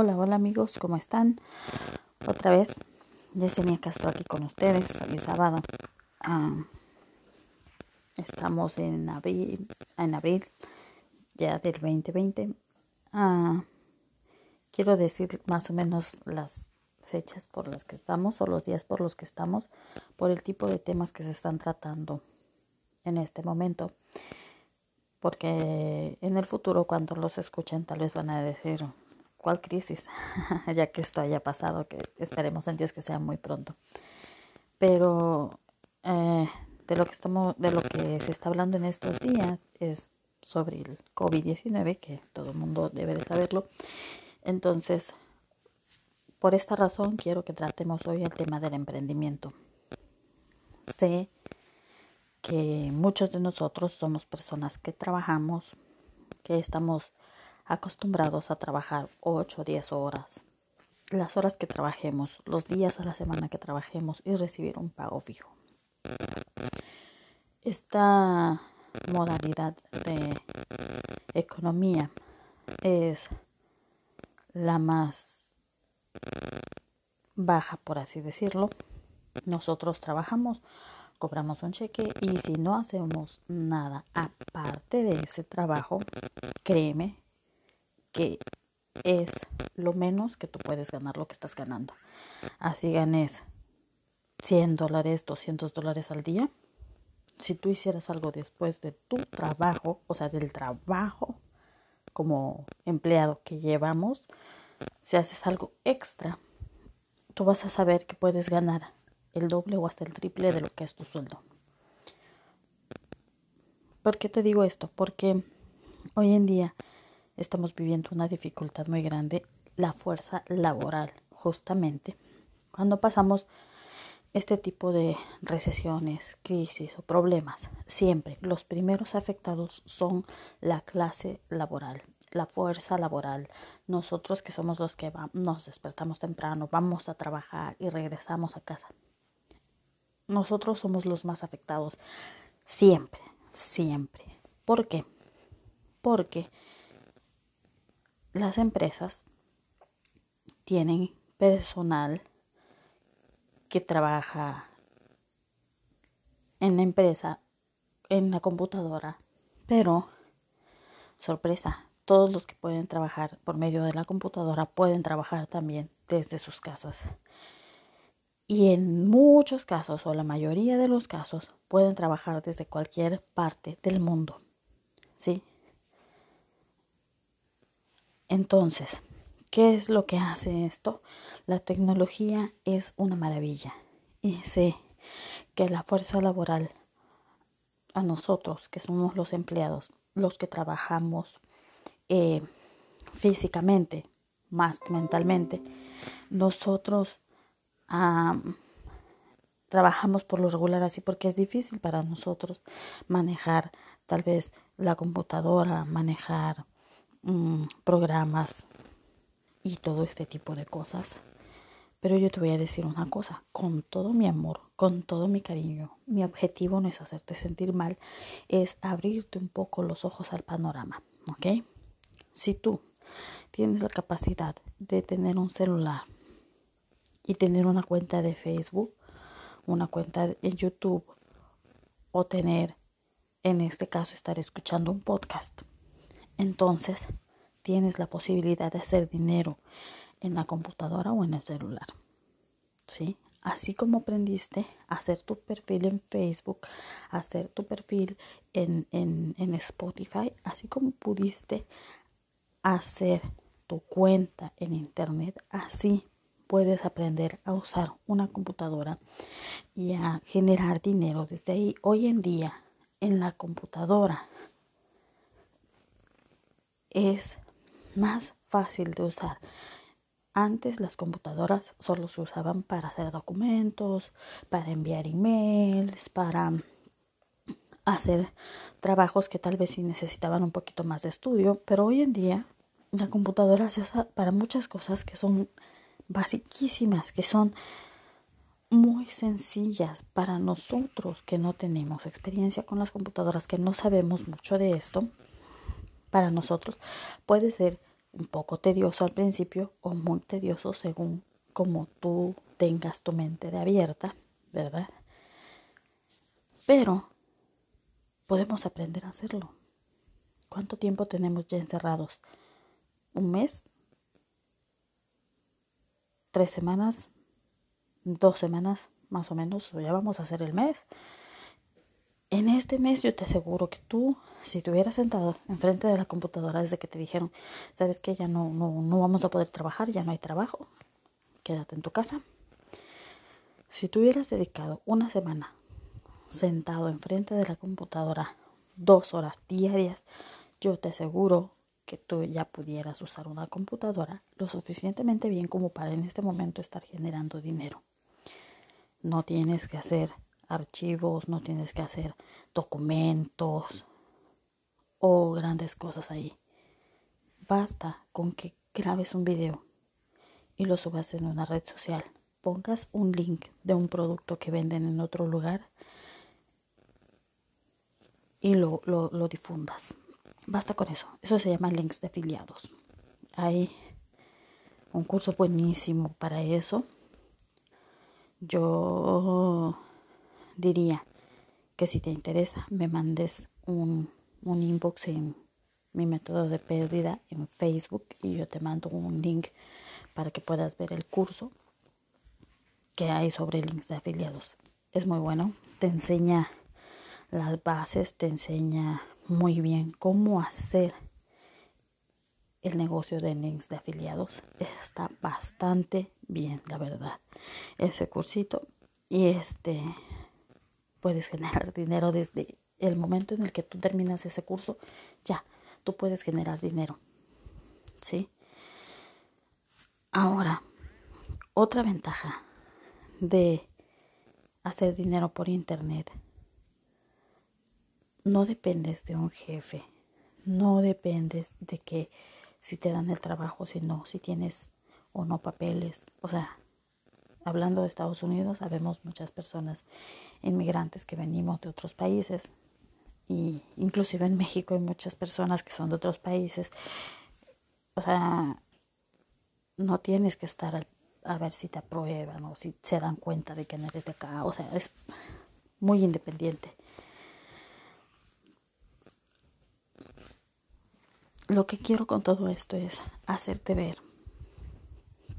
Hola, hola amigos, ¿cómo están? Otra vez, Yesenia Castro aquí con ustedes, hoy sábado. Ah, estamos en abril, en abril ya del 2020. Ah, quiero decir más o menos las fechas por las que estamos o los días por los que estamos por el tipo de temas que se están tratando en este momento. Porque en el futuro cuando los escuchen tal vez van a decir cuál crisis, ya que esto haya pasado, que esperemos en Dios que sea muy pronto. Pero eh, de lo que estamos, de lo que se está hablando en estos días es sobre el COVID-19, que todo el mundo debe de saberlo. Entonces, por esta razón quiero que tratemos hoy el tema del emprendimiento. Sé que muchos de nosotros somos personas que trabajamos, que estamos acostumbrados a trabajar 8 o 10 horas, las horas que trabajemos, los días a la semana que trabajemos y recibir un pago fijo. Esta modalidad de economía es la más baja, por así decirlo. Nosotros trabajamos, cobramos un cheque y si no hacemos nada aparte de ese trabajo, créeme que es lo menos que tú puedes ganar lo que estás ganando. Así ganes 100 dólares, 200 dólares al día. Si tú hicieras algo después de tu trabajo, o sea, del trabajo como empleado que llevamos, si haces algo extra, tú vas a saber que puedes ganar el doble o hasta el triple de lo que es tu sueldo. ¿Por qué te digo esto? Porque hoy en día estamos viviendo una dificultad muy grande, la fuerza laboral, justamente. Cuando pasamos este tipo de recesiones, crisis o problemas, siempre los primeros afectados son la clase laboral, la fuerza laboral. Nosotros que somos los que nos despertamos temprano, vamos a trabajar y regresamos a casa. Nosotros somos los más afectados siempre, siempre. ¿Por qué? Porque las empresas tienen personal que trabaja en la empresa, en la computadora, pero, sorpresa, todos los que pueden trabajar por medio de la computadora pueden trabajar también desde sus casas. Y en muchos casos, o la mayoría de los casos, pueden trabajar desde cualquier parte del mundo. ¿Sí? Entonces, ¿qué es lo que hace esto? La tecnología es una maravilla y sé que la fuerza laboral a nosotros, que somos los empleados, los que trabajamos eh, físicamente, más mentalmente, nosotros trabajamos por lo regular así porque es difícil para nosotros manejar tal vez la computadora, manejar Mm, programas y todo este tipo de cosas. Pero yo te voy a decir una cosa, con todo mi amor, con todo mi cariño, mi objetivo no es hacerte sentir mal, es abrirte un poco los ojos al panorama, ¿ok? Si tú tienes la capacidad de tener un celular y tener una cuenta de Facebook, una cuenta en YouTube o tener, en este caso, estar escuchando un podcast, entonces tienes la posibilidad de hacer dinero en la computadora o en el celular. ¿Sí? Así como aprendiste a hacer tu perfil en Facebook, a hacer tu perfil en, en, en Spotify, así como pudiste hacer tu cuenta en Internet, así puedes aprender a usar una computadora y a generar dinero desde ahí. Hoy en día, en la computadora, es más fácil de usar. Antes las computadoras solo se usaban para hacer documentos, para enviar emails, para hacer trabajos que tal vez sí necesitaban un poquito más de estudio, pero hoy en día la computadora se usa para muchas cosas que son basiquísimas, que son muy sencillas para nosotros que no tenemos experiencia con las computadoras, que no sabemos mucho de esto para nosotros puede ser un poco tedioso al principio o muy tedioso según como tú tengas tu mente de abierta, ¿verdad? Pero podemos aprender a hacerlo. ¿Cuánto tiempo tenemos ya encerrados? ¿Un mes? ¿Tres semanas? ¿Dos semanas? Más o menos, ya vamos a hacer el mes. En este mes yo te aseguro que tú, si te hubieras sentado enfrente de la computadora desde que te dijeron, sabes que ya no, no, no vamos a poder trabajar, ya no hay trabajo, quédate en tu casa. Si tú hubieras dedicado una semana sentado enfrente de la computadora dos horas diarias, yo te aseguro que tú ya pudieras usar una computadora lo suficientemente bien como para en este momento estar generando dinero. No tienes que hacer archivos, no tienes que hacer documentos o grandes cosas ahí. Basta con que grabes un video y lo subas en una red social. Pongas un link de un producto que venden en otro lugar y lo, lo, difundas. Basta con eso. Eso se llama links de afiliados. Hay un curso buenísimo para eso. Yo diría que si te interesa me mandes un, un inbox en mi método de pérdida en Facebook y yo te mando un link para que puedas ver el curso que hay sobre links de afiliados. Es muy bueno, te enseña las bases, te enseña muy bien cómo hacer el negocio de links de afiliados. Está bastante bien, la verdad. Ese cursito y este puedes generar dinero desde el momento en el que tú terminas ese curso, ya, tú puedes generar dinero. ¿Sí? Ahora, otra ventaja de hacer dinero por internet. No dependes de un jefe, no dependes de que si te dan el trabajo, si no, si tienes o no papeles. O sea, hablando de Estados Unidos, sabemos muchas personas inmigrantes que venimos de otros países y inclusive en México hay muchas personas que son de otros países. O sea, no tienes que estar a ver si te aprueban o si se dan cuenta de que no eres de acá. O sea, es muy independiente. Lo que quiero con todo esto es hacerte ver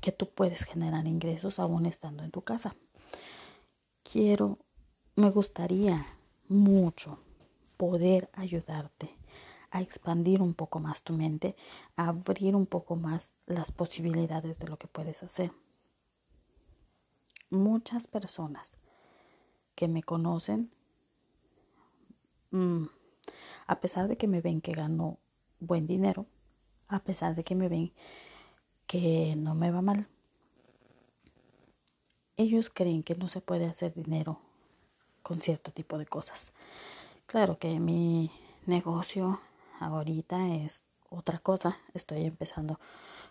que tú puedes generar ingresos aún estando en tu casa. Quiero, me gustaría mucho poder ayudarte a expandir un poco más tu mente, a abrir un poco más las posibilidades de lo que puedes hacer. Muchas personas que me conocen, mm, a pesar de que me ven que gano buen dinero, a pesar de que me ven que no me va mal. Ellos creen que no se puede hacer dinero con cierto tipo de cosas. Claro que mi negocio ahorita es otra cosa. Estoy empezando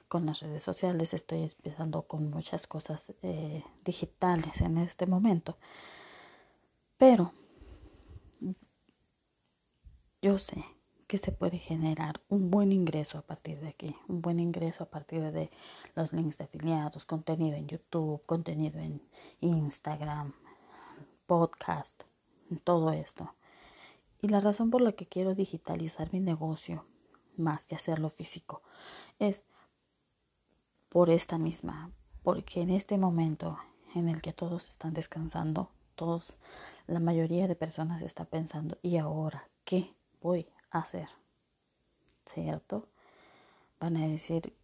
con las redes sociales, estoy empezando con muchas cosas eh, digitales en este momento. Pero yo sé que se puede generar un buen ingreso a partir de aquí, un buen ingreso a partir de los links de afiliados, contenido en YouTube, contenido en Instagram, podcast, todo esto. Y la razón por la que quiero digitalizar mi negocio, más que hacerlo físico, es por esta misma, porque en este momento en el que todos están descansando, todos, la mayoría de personas está pensando, ¿y ahora qué voy hacer. ¿Cierto? Van a decir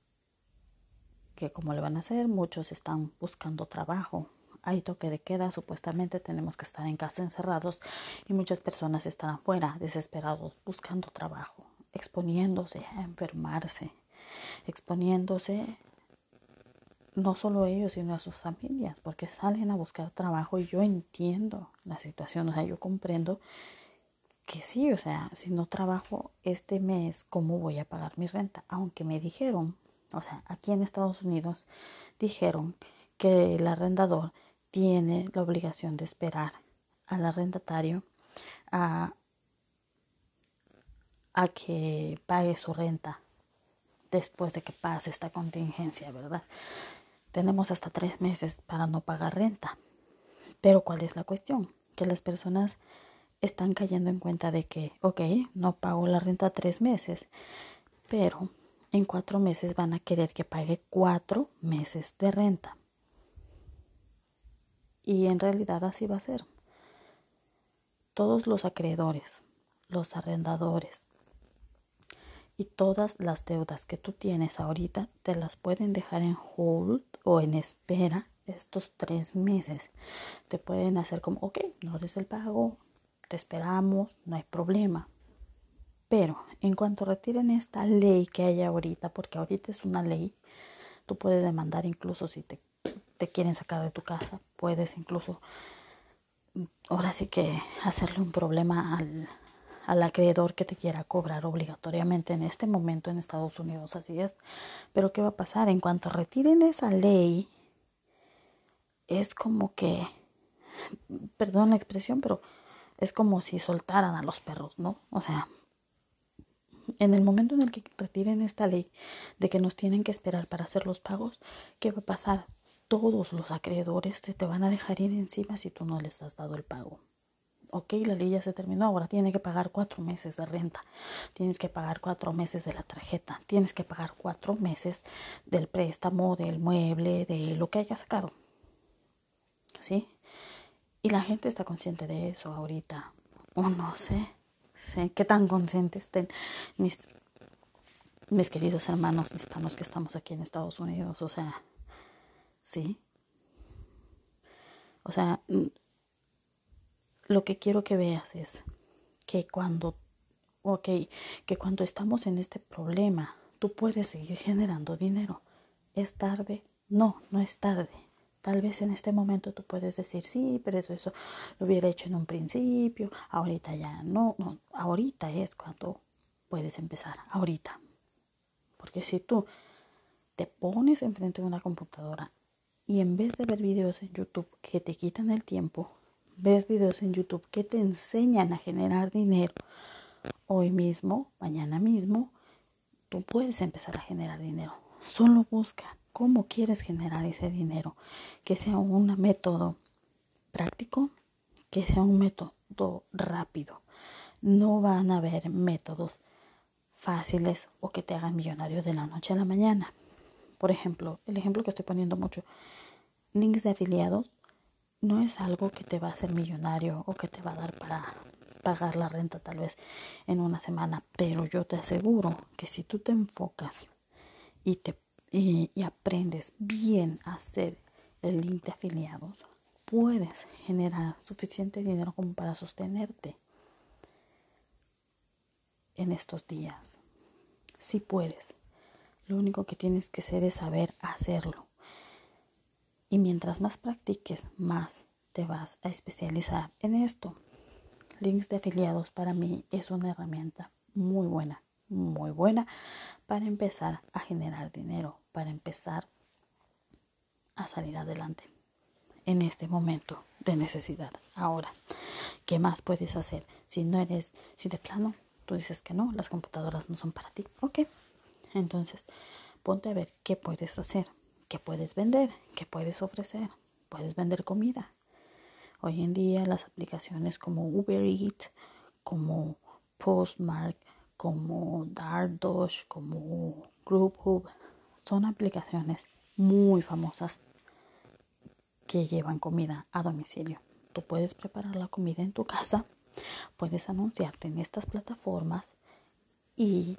que como le van a hacer, muchos están buscando trabajo. Hay toque de queda, supuestamente tenemos que estar en casa encerrados y muchas personas están afuera desesperados buscando trabajo, exponiéndose a enfermarse, exponiéndose no solo ellos, sino a sus familias, porque salen a buscar trabajo y yo entiendo la situación, o sea, yo comprendo que sí, o sea, si no trabajo este mes, ¿cómo voy a pagar mi renta? Aunque me dijeron, o sea, aquí en Estados Unidos dijeron que el arrendador tiene la obligación de esperar al arrendatario a, a que pague su renta después de que pase esta contingencia, ¿verdad? Tenemos hasta tres meses para no pagar renta. Pero ¿cuál es la cuestión? Que las personas están cayendo en cuenta de que, ok, no pago la renta tres meses, pero en cuatro meses van a querer que pague cuatro meses de renta. Y en realidad así va a ser. Todos los acreedores, los arrendadores y todas las deudas que tú tienes ahorita te las pueden dejar en hold o en espera estos tres meses. Te pueden hacer como, ok, no des el pago, te esperamos, no hay problema. Pero en cuanto retiren esta ley que hay ahorita, porque ahorita es una ley, tú puedes demandar incluso si te, te quieren sacar de tu casa, puedes incluso, ahora sí que hacerle un problema al, al acreedor que te quiera cobrar obligatoriamente en este momento en Estados Unidos, así es. Pero ¿qué va a pasar? En cuanto retiren esa ley, es como que, perdón la expresión, pero es como si soltaran a los perros, ¿no? O sea, en el momento en el que retiren esta ley de que nos tienen que esperar para hacer los pagos, ¿qué va a pasar? Todos los acreedores te, te van a dejar ir encima si tú no les has dado el pago. Ok, la ley ya se terminó, ahora tiene que pagar cuatro meses de renta, tienes que pagar cuatro meses de la tarjeta, tienes que pagar cuatro meses del préstamo, del mueble, de lo que haya sacado. ¿Sí? Y la gente está consciente de eso ahorita. O no sé, sé qué tan conscientes estén mis, mis queridos hermanos hispanos que estamos aquí en Estados Unidos. O sea, sí. O sea, lo que quiero que veas es que cuando, ok, que cuando estamos en este problema, tú puedes seguir generando dinero. ¿Es tarde? No, no es tarde. Tal vez en este momento tú puedes decir, sí, pero eso, eso lo hubiera hecho en un principio, ahorita ya no, no, ahorita es cuando puedes empezar, ahorita. Porque si tú te pones enfrente de una computadora y en vez de ver videos en YouTube que te quitan el tiempo, ves videos en YouTube que te enseñan a generar dinero hoy mismo, mañana mismo, tú puedes empezar a generar dinero. Solo busca cómo quieres generar ese dinero, que sea un método práctico, que sea un método rápido. No van a haber métodos fáciles o que te hagan millonario de la noche a la mañana. Por ejemplo, el ejemplo que estoy poniendo mucho, links de afiliados no es algo que te va a hacer millonario o que te va a dar para pagar la renta tal vez en una semana, pero yo te aseguro que si tú te enfocas y te y, aprendes bien a hacer el link de afiliados, puedes generar suficiente dinero como para sostenerte en estos días. Si puedes. Lo único que tienes que hacer es saber hacerlo. Y mientras más practiques, más te vas a especializar en esto. Links de afiliados para mí es una herramienta muy buena, muy buena para empezar a generar dinero, para empezar a salir adelante en este momento de necesidad. Ahora, ¿qué más puedes hacer? Si no eres, si de plano tú dices que no, las computadoras no son para ti, ok. Entonces, ponte a ver qué puedes hacer, qué puedes vender, qué puedes ofrecer. Puedes vender comida. Hoy en día las aplicaciones como Uber Eats, como Postmark, como Dardosh, como Hub son aplicaciones muy famosas que llevan comida a domicilio. Tú puedes preparar la comida en tu casa, puedes anunciarte en estas plataformas y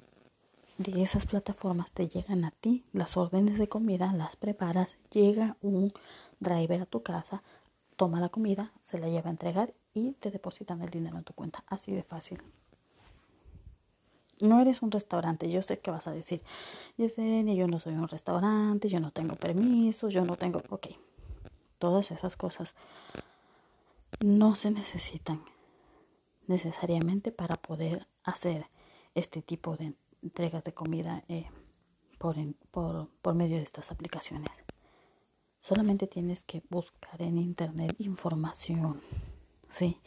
de esas plataformas te llegan a ti las órdenes de comida, las preparas, llega un driver a tu casa, toma la comida, se la lleva a entregar y te depositan el dinero en tu cuenta. Así de fácil. No eres un restaurante, yo sé que vas a decir, Yesenia, yo no soy un restaurante, yo no tengo permiso, yo no tengo... Ok, todas esas cosas no se necesitan necesariamente para poder hacer este tipo de entregas de comida eh, por, por, por medio de estas aplicaciones. Solamente tienes que buscar en internet información. Sí,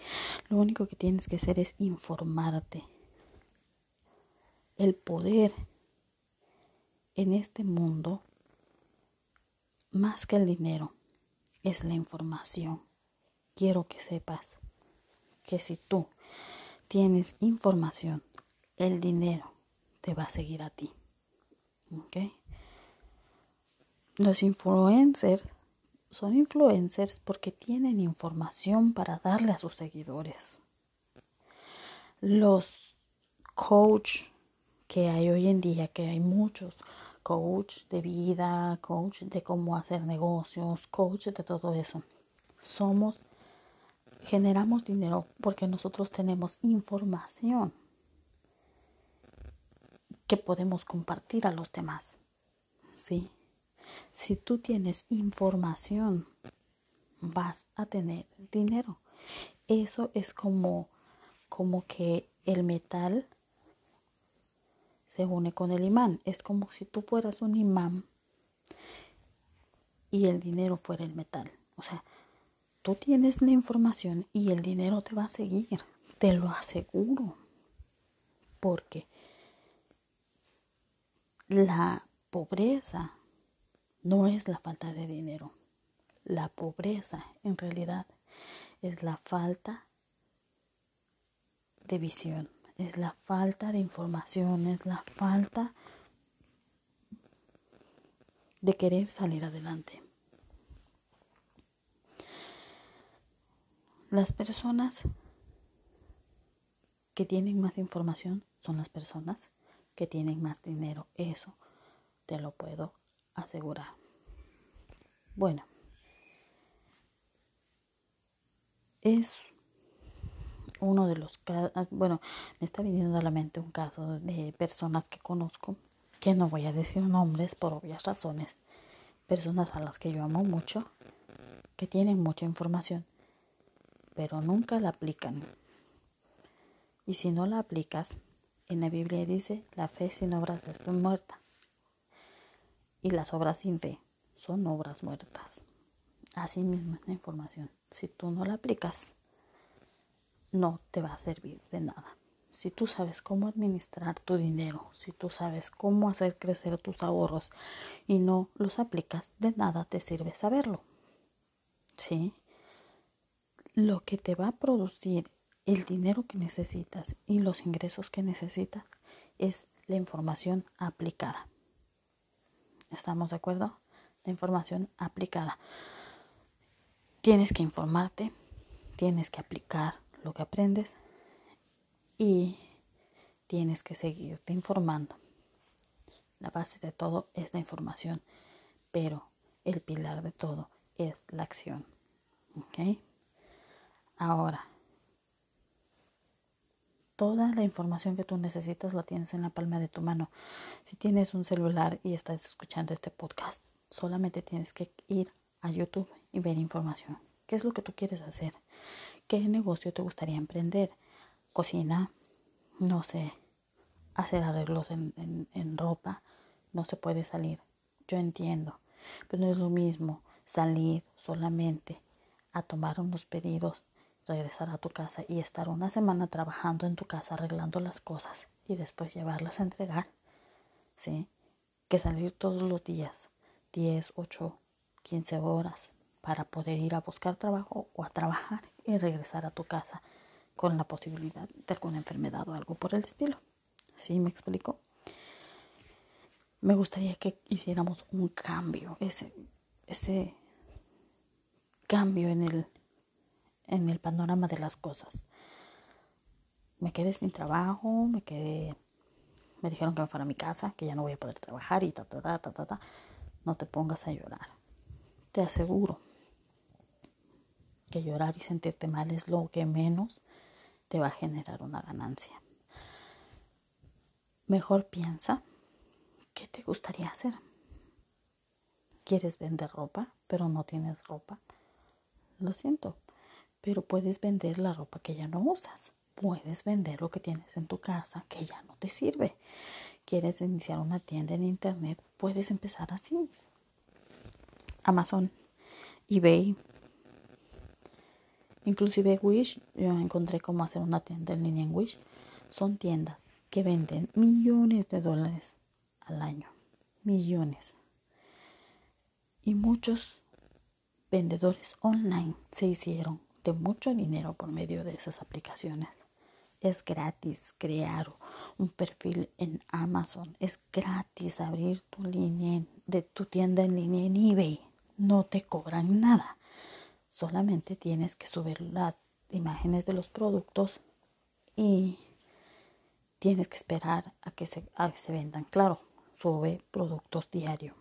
lo único que tienes que hacer es informarte el poder en este mundo, más que el dinero, es la información. Quiero que sepas que si tú tienes información, el dinero te va a seguir a ti. ¿Ok? Los influencers son influencers porque tienen información para darle a sus seguidores. Los coach que hay hoy en día, que hay muchos coach de vida, coach de cómo hacer negocios, coach de todo eso. Somos generamos dinero porque nosotros tenemos información que podemos compartir a los demás. ¿Sí? Si tú tienes información, vas a tener dinero. Eso es como, como que el metal se une con el imán. Es como si tú fueras un imán y el dinero fuera el metal. O sea, tú tienes la información y el dinero te va a seguir. Te lo aseguro. Porque la pobreza no es la falta de dinero. La pobreza en realidad es la falta de visión, es la falta de información, es la falta de querer salir adelante. Las personas que tienen más información son las personas que tienen más dinero. Eso te lo puedo asegurar. Bueno, es uno de los casos, bueno, me está viniendo a la mente un caso de personas que conozco, que no voy a decir nombres por obvias razones, personas a las que yo amo mucho, que tienen mucha información, pero nunca la aplican. Y si no la aplicas, en la Biblia dice, la fe sin obras es muerta y las obras sin fe son obras muertas. Así mismo es la información. Si tú no la aplicas, no te va a servir de nada. Si tú sabes cómo administrar tu dinero, si tú sabes cómo hacer crecer tus ahorros y no los aplicas, de nada te sirve saberlo. ¿Sí? Lo que te va a producir el dinero que necesitas y los ingresos que necesitas es la información aplicada. ¿Estamos de acuerdo? La información aplicada. Tienes que informarte, tienes que aplicar lo que aprendes y tienes que seguirte informando. La base de todo es la información, pero el pilar de todo es la acción. ¿Ok? Ahora, Toda la información que tú necesitas la tienes en la palma de tu mano. Si tienes un celular y estás escuchando este podcast, solamente tienes que ir a YouTube y ver información. ¿Qué es lo que tú quieres hacer? ¿Qué negocio te gustaría emprender? Cocina, no sé, hacer arreglos en, en ropa, no se puede salir. Yo entiendo, pero no es lo mismo salir solamente a tomar unos pedidos regresar a tu casa y estar una semana trabajando en tu casa arreglando las cosas y después llevarlas a entregar, ¿sí? Que salir todos los días, 10, 8, 15 horas para poder ir a buscar trabajo o a trabajar y regresar a tu casa con la posibilidad de alguna enfermedad o algo por el estilo. ¿Sí me explico? Me gustaría que hiciéramos un cambio, ese, ese cambio en el en el panorama de las cosas. Me quedé sin trabajo, me quedé, me dijeron que me fuera a mi casa, que ya no voy a poder trabajar y ta, ta, ta, ta, ta, ta. No te pongas a llorar. Te aseguro que llorar y sentirte mal es lo que menos te va a generar una ganancia. Mejor piensa, ¿qué te gustaría hacer? ¿Quieres vender ropa, pero no tienes ropa? Lo siento, pero puedes vender la ropa que ya no usas. Puedes vender lo que tienes en tu casa que ya no te sirve. ¿Quieres iniciar una tienda en internet? Puedes empezar así. Amazon, eBay, inclusive Wish. Yo encontré cómo hacer una tienda en línea en Wish. Son tiendas que venden millones de dólares al año. millones. Y muchos vendedores online se hicieron de mucho dinero por medio de esas aplicaciones. Es gratis crear un perfil en Amazon. Es gratis abrir tu línea de tu tienda en línea en eBay. No te cobran nada. Solamente tienes que subir las imágenes de los productos y tienes que esperar a que se, a que se vendan. Claro, sube productos diario.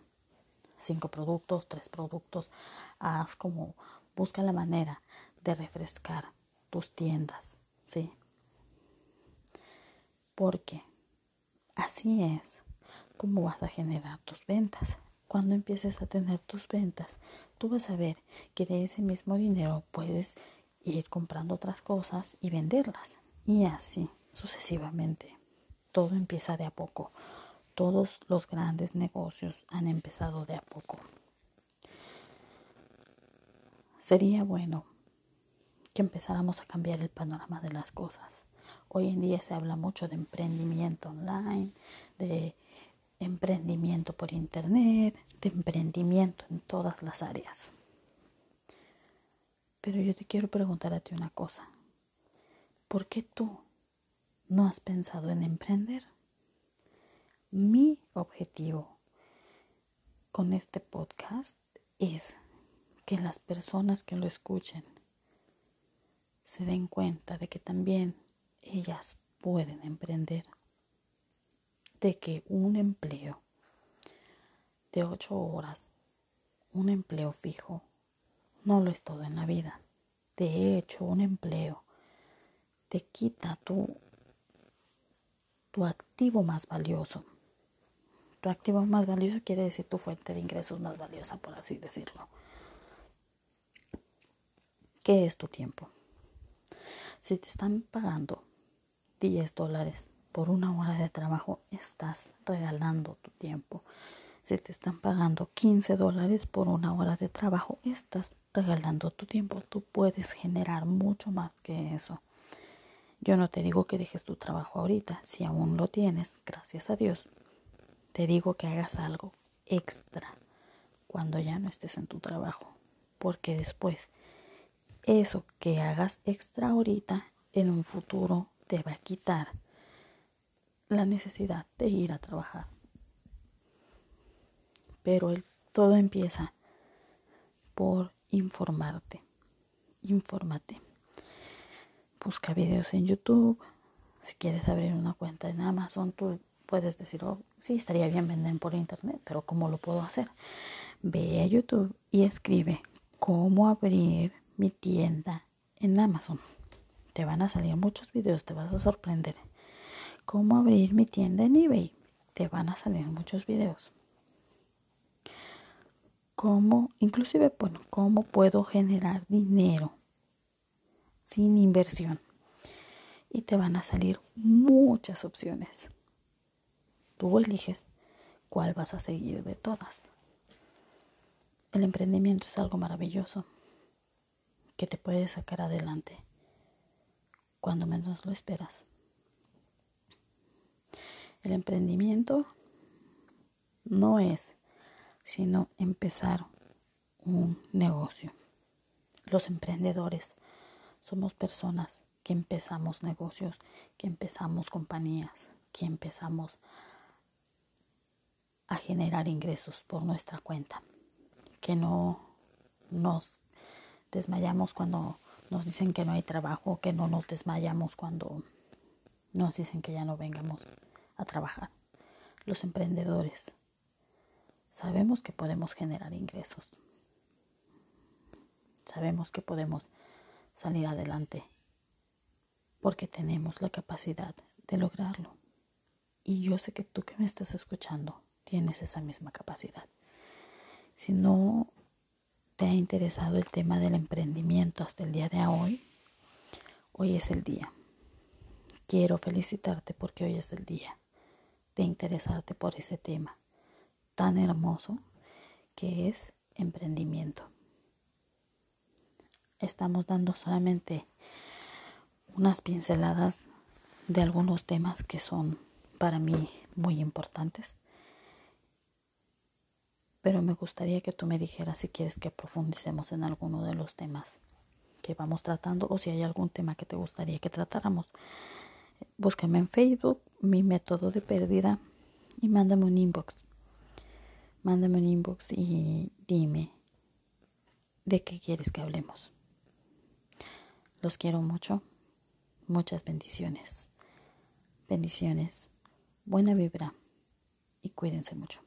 Cinco productos, tres productos. Haz como busca la manera de refrescar tus tiendas, ¿sí? Porque así es como vas a generar tus ventas. Cuando empieces a tener tus ventas, tú vas a ver que de ese mismo dinero puedes ir comprando otras cosas y venderlas. Y así sucesivamente. Todo empieza de a poco. Todos los grandes negocios han empezado de a poco. Sería bueno que empezáramos a cambiar el panorama de las cosas. Hoy en día se habla mucho de emprendimiento online, emprendimiento por internet, de emprendimiento en todas las áreas. Pero yo te quiero preguntar a ti una cosa. ¿Por qué tú no has pensado en emprender? Mi objetivo con este podcast es que las personas que lo escuchen se den cuenta de que también ellas pueden emprender, de que un empleo de ocho horas, un empleo fijo, no lo es todo en la vida. De hecho, un empleo te quita tu, tu activo más valioso. Tu activo más valioso quiere decir tu fuente de ingresos más valiosa, por así decirlo. ¿Qué es tu tiempo? Si te están pagando 10 dólares por una hora de trabajo, estás regalando tu tiempo. Si te están pagando 15 dólares por una hora de trabajo, estás regalando tu tiempo. Tú puedes generar mucho más que eso. Yo no te digo que dejes tu trabajo ahorita, si aún lo tienes, gracias a Dios. Te digo que hagas algo extra cuando ya no estés en tu trabajo, porque después eso que hagas extra ahorita en un futuro te va a quitar la necesidad de ir a trabajar. Pero el, todo empieza por informarte. Infórmate. Busca videos en YouTube. Si quieres abrir una cuenta en Amazon, tú puedes decir, oh, sí, estaría bien vender por internet, pero ¿cómo lo puedo hacer? Ve a YouTube y escribe cómo abrir mi tienda en Amazon. Te van a salir muchos videos, te vas a sorprender. ¿Cómo abrir mi tienda en eBay? Te van a salir muchos videos. ¿Cómo, inclusive, bueno, cómo puedo generar dinero sin inversión? Y te van a salir muchas opciones. Tú eliges cuál vas a seguir de todas. El emprendimiento es algo maravilloso que te puede sacar adelante cuando menos lo esperas. El emprendimiento no es sino empezar un negocio. Los emprendedores somos personas que empezamos negocios, que empezamos compañías, que empezamos a generar ingresos por nuestra cuenta, que no nos desmayamos cuando nos dicen que no hay trabajo, que no nos desmayamos cuando nos dicen que ya no vengamos a trabajar. Los emprendedores sabemos que podemos generar ingresos. Sabemos que podemos salir adelante porque tenemos la capacidad de lograrlo. Y yo sé que tú que me estás escuchando tienes esa misma capacidad. Si no te ha interesado el tema del emprendimiento hasta el día de hoy, hoy es el día. Quiero felicitarte porque hoy es el día de interesarte por ese tema tan hermoso que es emprendimiento. Estamos dando solamente unas pinceladas de algunos temas que son para mí muy importantes. pero me gustaría que tú me dijeras si quieres que profundicemos en alguno de los temas que vamos tratando o si hay algún tema que te gustaría que tratáramos. Búscame en Facebook, mi método de pérdida y mándame un inbox. Mándame un inbox y dime de qué quieres que hablemos. Los quiero mucho. Muchas bendiciones. Bendiciones. Buena vibra. Y cuídense mucho.